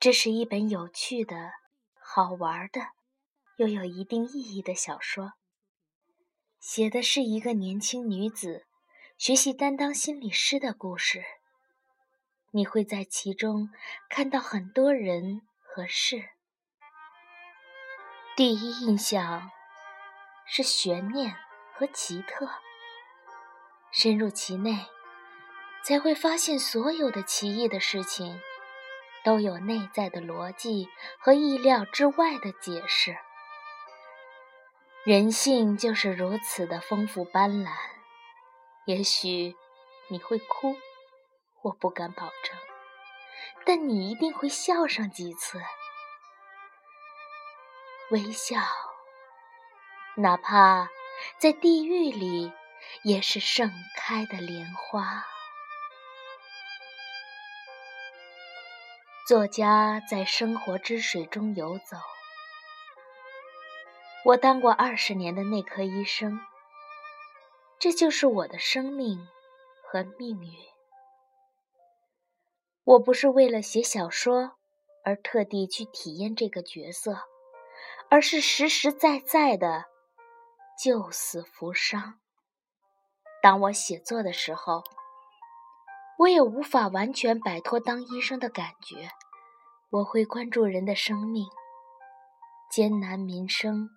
这是一本有趣的、好玩的，又有一定意义的小说。写的是一个年轻女子学习担当心理师的故事。你会在其中看到很多人和事。第一印象是悬念和奇特，深入其内，才会发现所有的奇异的事情都有内在的逻辑和意料之外的解释。人性就是如此的丰富斑斓，也许你会哭，我不敢保证，但你一定会笑上几次。微笑，哪怕在地狱里，也是盛开的莲花。作家在生活之水中游走。我当过二十年的内科医生，这就是我的生命和命运。我不是为了写小说而特地去体验这个角色，而是实实在在的救死扶伤。当我写作的时候，我也无法完全摆脱当医生的感觉。我会关注人的生命、艰难民生。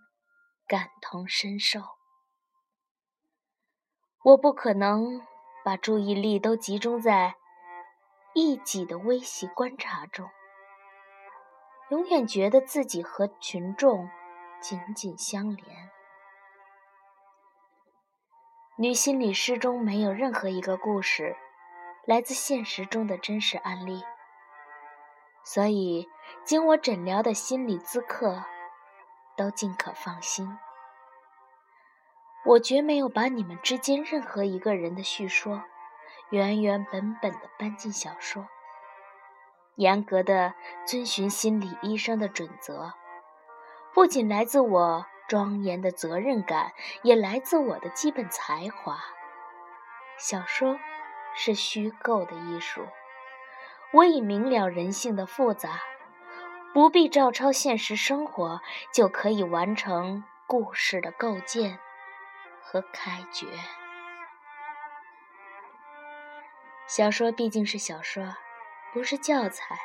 感同身受，我不可能把注意力都集中在一己的微细观察中，永远觉得自己和群众紧紧相连。女心理师中没有任何一个故事来自现实中的真实案例，所以经我诊疗的心理咨客。都尽可放心，我绝没有把你们之间任何一个人的叙说原原本本的搬进小说，严格的遵循心理医生的准则，不仅来自我庄严的责任感，也来自我的基本才华。小说是虚构的艺术，我已明了人性的复杂。不必照抄现实生活，就可以完成故事的构建和开掘。小说毕竟是小说，不是教材。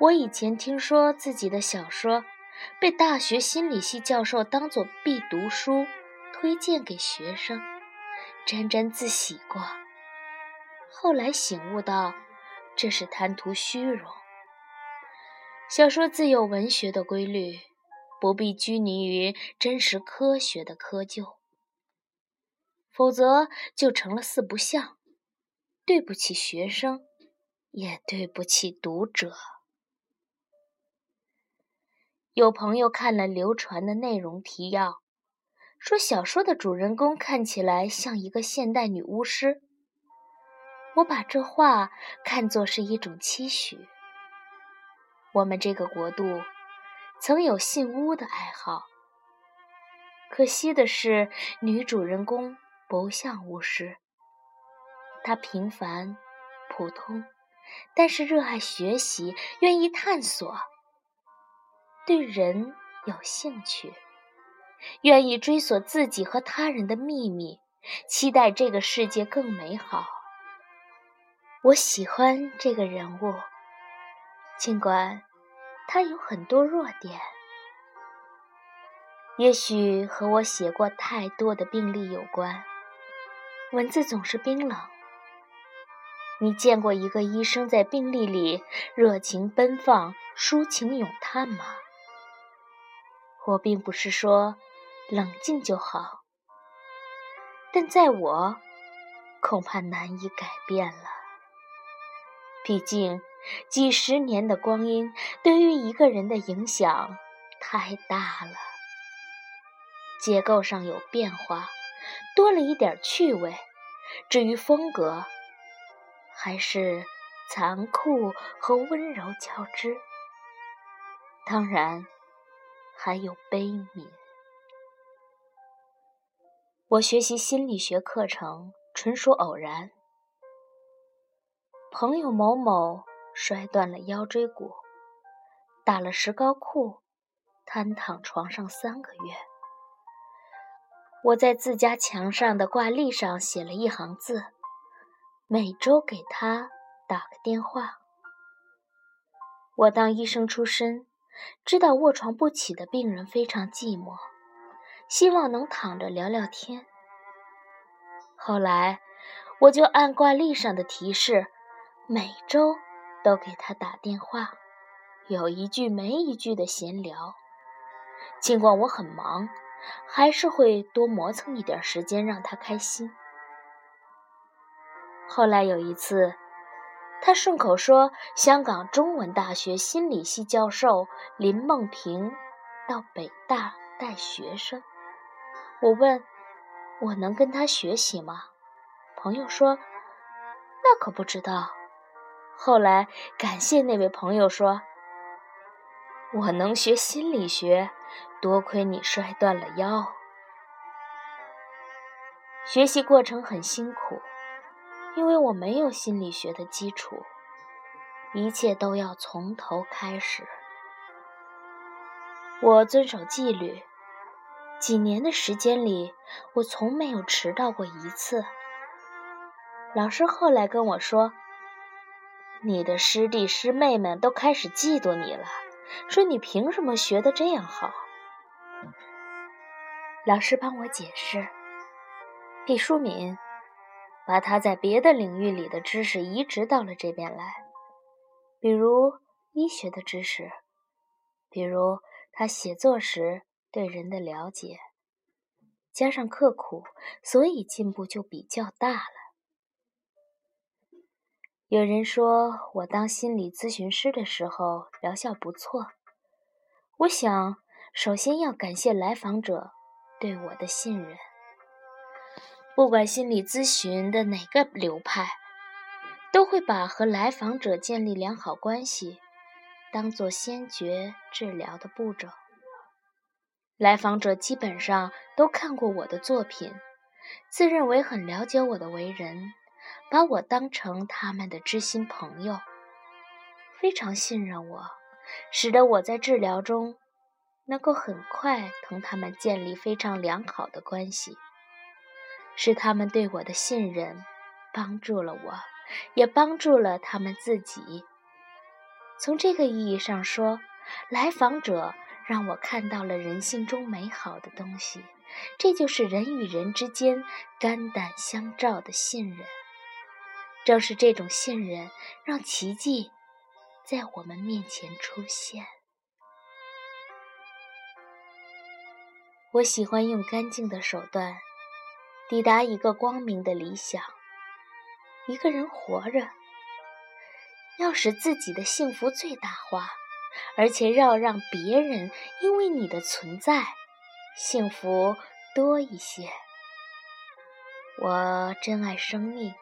我以前听说自己的小说被大学心理系教授当作必读书推荐给学生，沾沾自喜过。后来醒悟到，这是贪图虚荣。小说自有文学的规律，不必拘泥于真实科学的窠臼，否则就成了四不像，对不起学生，也对不起读者。有朋友看了流传的内容提要，说小说的主人公看起来像一个现代女巫师。我把这话看作是一种期许。我们这个国度曾有信巫的爱好，可惜的是，女主人公不像巫师。她平凡、普通，但是热爱学习，愿意探索，对人有兴趣，愿意追索自己和他人的秘密，期待这个世界更美好。我喜欢这个人物。尽管他有很多弱点，也许和我写过太多的病例有关。文字总是冰冷。你见过一个医生在病历里热情奔放、抒情咏叹吗？我并不是说冷静就好，但在我恐怕难以改变了。毕竟。几十年的光阴对于一个人的影响太大了，结构上有变化，多了一点趣味。至于风格，还是残酷和温柔交织。当然，还有悲悯。我学习心理学课程纯属偶然，朋友某某。摔断了腰椎骨，打了石膏裤，瘫躺床上三个月。我在自家墙上的挂历上写了一行字：每周给他打个电话。我当医生出身，知道卧床不起的病人非常寂寞，希望能躺着聊聊天。后来，我就按挂历上的提示，每周都给他打电话，有一句没一句的闲聊。尽管我很忙。还是会多磨蹭一点时间让他开心。后来有一次，他顺口说：“香港中文大学心理系教授林梦平到北大带学生。”我问：“我能跟他学习吗？”朋友说：“那可不知道。”后来感谢那位朋友说：“我能学心理学。”多亏你摔断了腰，学习过程很辛苦，因为我没有心理学的基础，一切都要从头开始。我遵守纪律，几年的时间里，我从没有迟到过一次。老师后来跟我说：“你的师弟师妹们都开始嫉妒你了，说你凭什么学得这样好？”老师帮我解释，毕淑敏把他在别的领域里的知识移植到了这边来，比如医学的知识，比如他写作时对人的了解，加上刻苦，所以进步就比较大了。有人说我当心理咨询师的时候疗效不错，我想首先要感谢来访者。对我的信任，不管心理咨询的哪个流派，都会把和来访者建立良好关系当做先决治疗的步骤。来访者基本上都看过我的作品，自认为很了解我的为人，把我当成他们的知心朋友，非常信任我，使得我在治疗中。能够很快同他们建立非常良好的关系，是他们对我的信任帮助了我，也帮助了他们自己。从这个意义上说，来访者让我看到了人性中美好的东西，这就是人与人之间肝胆相照的信任。正是这种信任，让奇迹在我们面前出现。我喜欢用干净的手段抵达一个光明的理想。一个人活着，要使自己的幸福最大化，而且要让别人因为你的存在幸福多一些。我珍爱生命，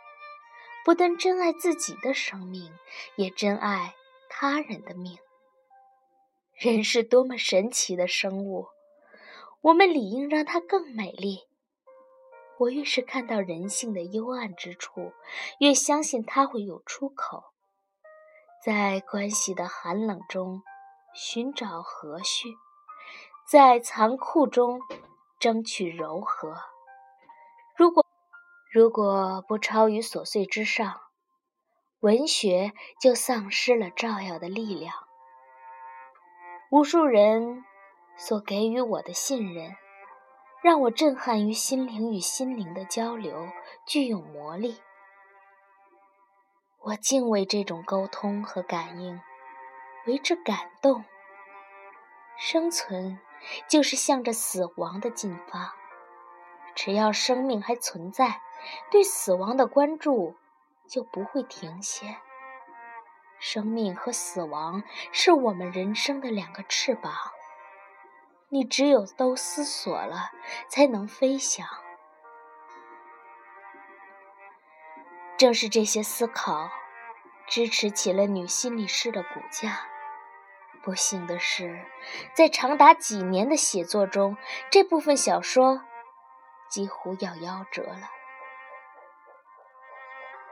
不但珍爱自己的生命，也珍爱他人的命。人是多么神奇的生物！我们理应让它更美丽。我越是看到人性的幽暗之处，越相信它会有出口，在关系的寒冷中寻找和煦，在残酷中争取柔和。如果如果不超于琐碎之上，文学就丧失了照耀的力量。无数人。所给予我的信任，让我震撼于心灵与心灵的交流，具有魔力。我敬畏这种沟通和感应，为之感动。生存就是向着死亡的进发，只要生命还存在，对死亡的关注就不会停歇。生命和死亡是我们人生的两个翅膀。你只有都思索了，才能飞翔。正是这些思考，支持起了女心理师的骨架。不幸的是，在长达几年的写作中，这部分小说几乎要夭折了。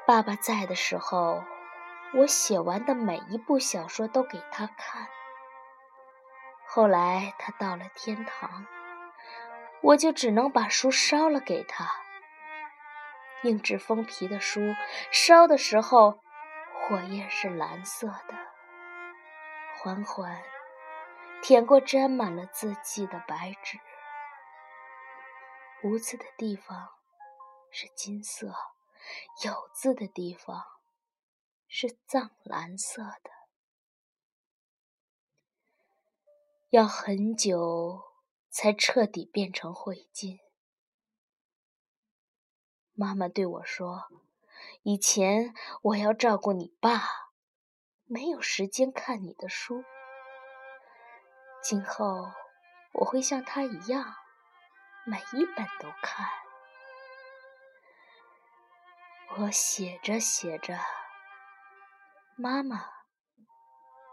爸爸在的时候，我写完的每一部小说都给他看。后来他到了天堂，我就只能把书烧了给他。硬纸封皮的书，烧的时候火焰是蓝色的，缓缓舔过沾满了字迹的白纸，无字的地方是金色，有字的地方是藏蓝色的。要很久才彻底变成灰烬。妈妈对我说：“以前我要照顾你爸，没有时间看你的书。今后我会像他一样，每一本都看。”我写着写着，妈妈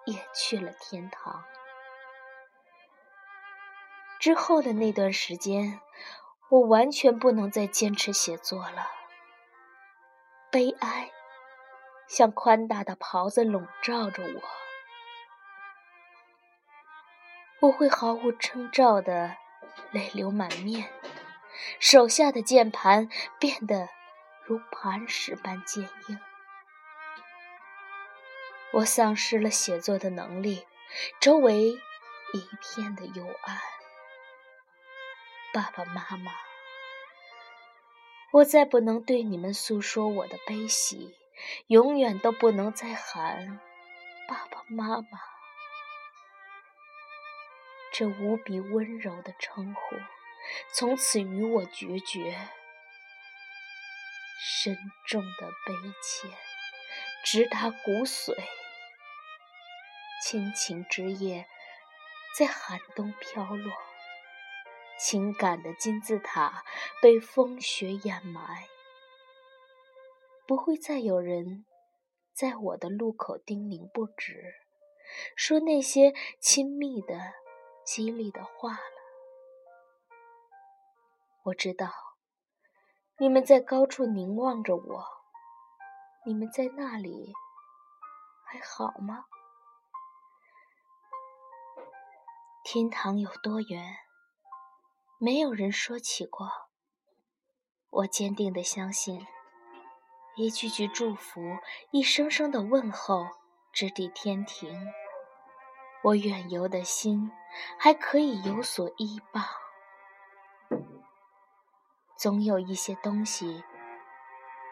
也去了天堂。之后的那段时间，我完全不能再坚持写作了。悲哀像宽大的袍子笼罩着我，我会毫无征兆的泪流满面，手下的键盘变得如磐石般坚硬，我丧失了写作的能力，周围一片的幽暗。爸爸妈妈，我再不能对你们诉说我的悲喜，永远都不能再喊爸爸妈妈。这无比温柔的称呼，从此与我决绝。深重的悲切，直达骨髓。亲情之夜，在寒冬飘落。情感的金字塔被风雪掩埋，不会再有人在我的路口叮咛不止，说那些亲密的、激励的话了。我知道，你们在高处凝望着我，你们在那里还好吗？天堂有多远？没有人说起过。我坚定地相信，一句句祝福，一声声的问候，直抵天庭。我远游的心还可以有所依傍。总有一些东西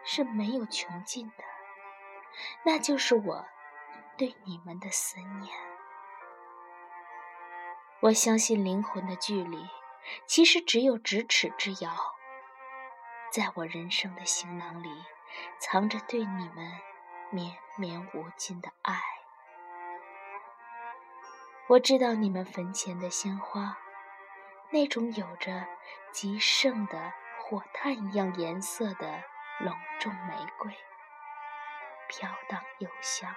是没有穷尽的，那就是我对你们的思念。我相信灵魂的距离。其实只有咫尺之遥，在我人生的行囊里，藏着对你们绵绵无尽的爱。我知道你们坟前的鲜花，那种有着极盛的火炭一样颜色的隆重玫瑰，飘荡幽香。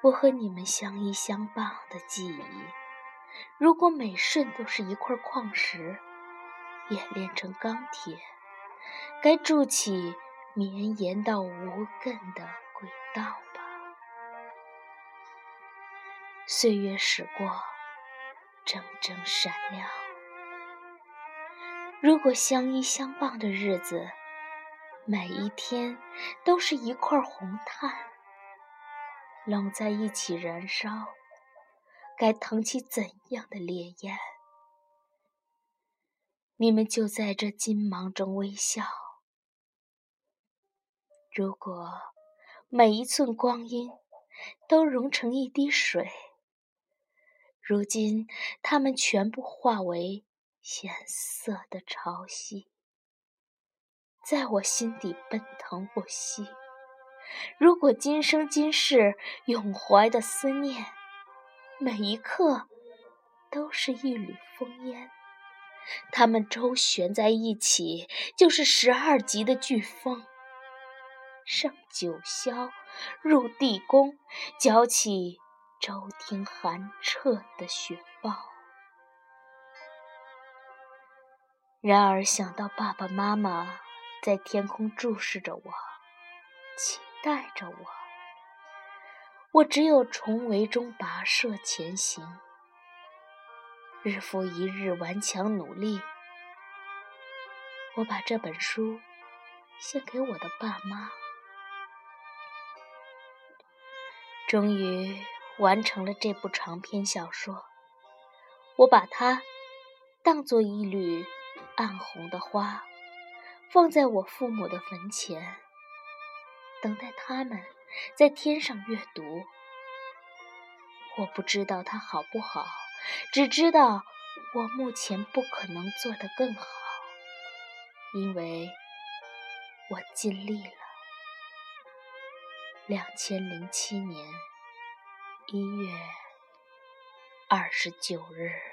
我和你们相依相伴的记忆。如果每瞬都是一块矿石，冶炼成钢铁，该筑起绵延到无根的轨道吧。岁月驶过，铮铮闪亮。如果相依相伴的日子，每一天都是一块红炭，拢在一起燃烧。该腾起怎样的烈焰？你们就在这金芒中微笑。如果每一寸光阴都融成一滴水，如今它们全部化为咸涩的潮汐，在我心底奔腾不息。如果今生今世永怀的思念。每一刻都是一缕风烟，它们周旋在一起，就是十二级的飓风。上九霄，入地宫，搅起周天寒彻的雪暴。然而想到爸爸妈妈在天空注视着我，期待着我。我只有重围中跋涉前行，日复一日顽强努力。我把这本书献给我的爸妈，终于完成了这部长篇小说。我把它当作一缕暗红的花，放在我父母的坟前，等待他们。在天上阅读，我不知道它好不好，只知道我目前不可能做得更好，因为我尽力了。两千零七年一月二十九日。